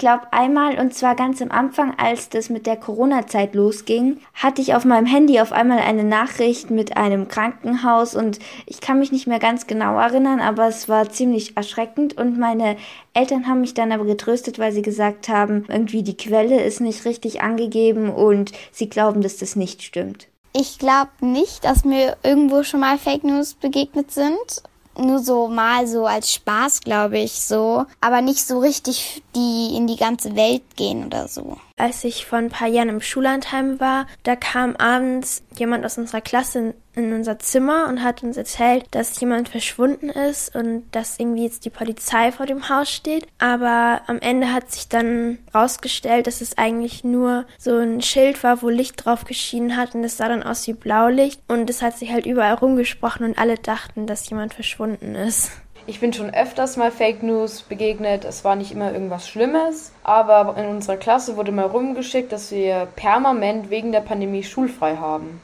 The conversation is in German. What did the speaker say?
glaube einmal, und zwar ganz am Anfang, als das mit der Corona-Zeit losging, hatte ich auf meinem Handy auf einmal eine Nachricht mit einem Krankenhaus und ich kann mich nicht mehr ganz genau erinnern, aber es war ziemlich erschreckend und meine Eltern haben mich dann aber getröstet, weil sie gesagt haben, irgendwie die Quelle ist nicht richtig angegeben und sie glauben, dass das nicht stimmt. Ich glaube nicht, dass mir irgendwo schon mal Fake News begegnet sind nur so mal so als Spaß, glaube ich, so, aber nicht so richtig die in die ganze Welt gehen oder so. Als ich vor ein paar Jahren im Schullandheim war, da kam abends jemand aus unserer Klasse in unser Zimmer und hat uns erzählt, dass jemand verschwunden ist und dass irgendwie jetzt die Polizei vor dem Haus steht. Aber am Ende hat sich dann rausgestellt, dass es eigentlich nur so ein Schild war, wo Licht drauf geschienen hat und es sah dann aus wie Blaulicht und es hat sich halt überall rumgesprochen und alle dachten, dass jemand verschwunden ist. Ich bin schon öfters mal Fake News begegnet. Es war nicht immer irgendwas Schlimmes, aber in unserer Klasse wurde mal rumgeschickt, dass wir permanent wegen der Pandemie schulfrei haben.